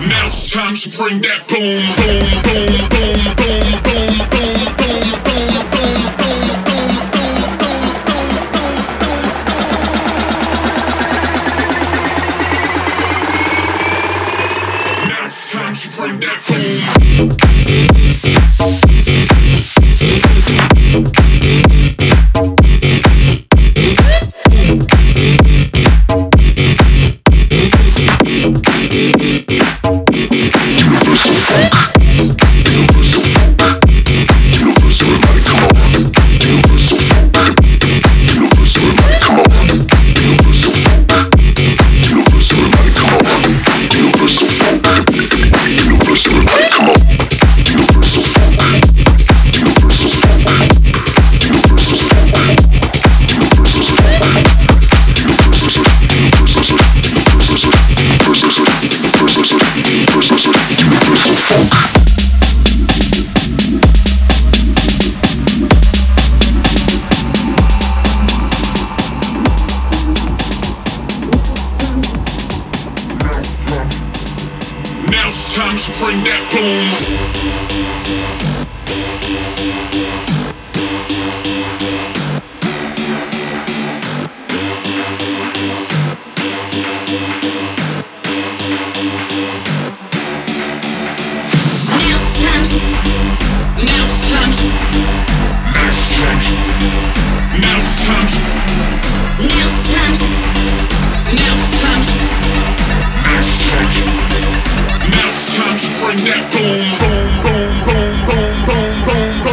Now it's time to bring that boom, boom, boom, boom, boom, boom, boom, boom, boom, boom, boom, boom, boom, boom, boom, boom, boom. Now it's time to bring that boom. time spring that boom. boom, boom.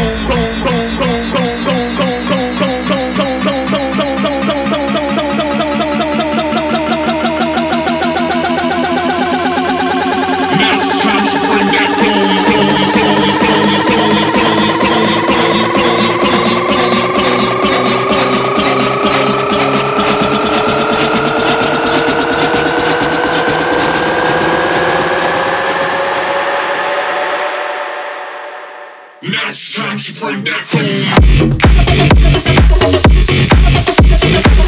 Now it's time to bring that boom.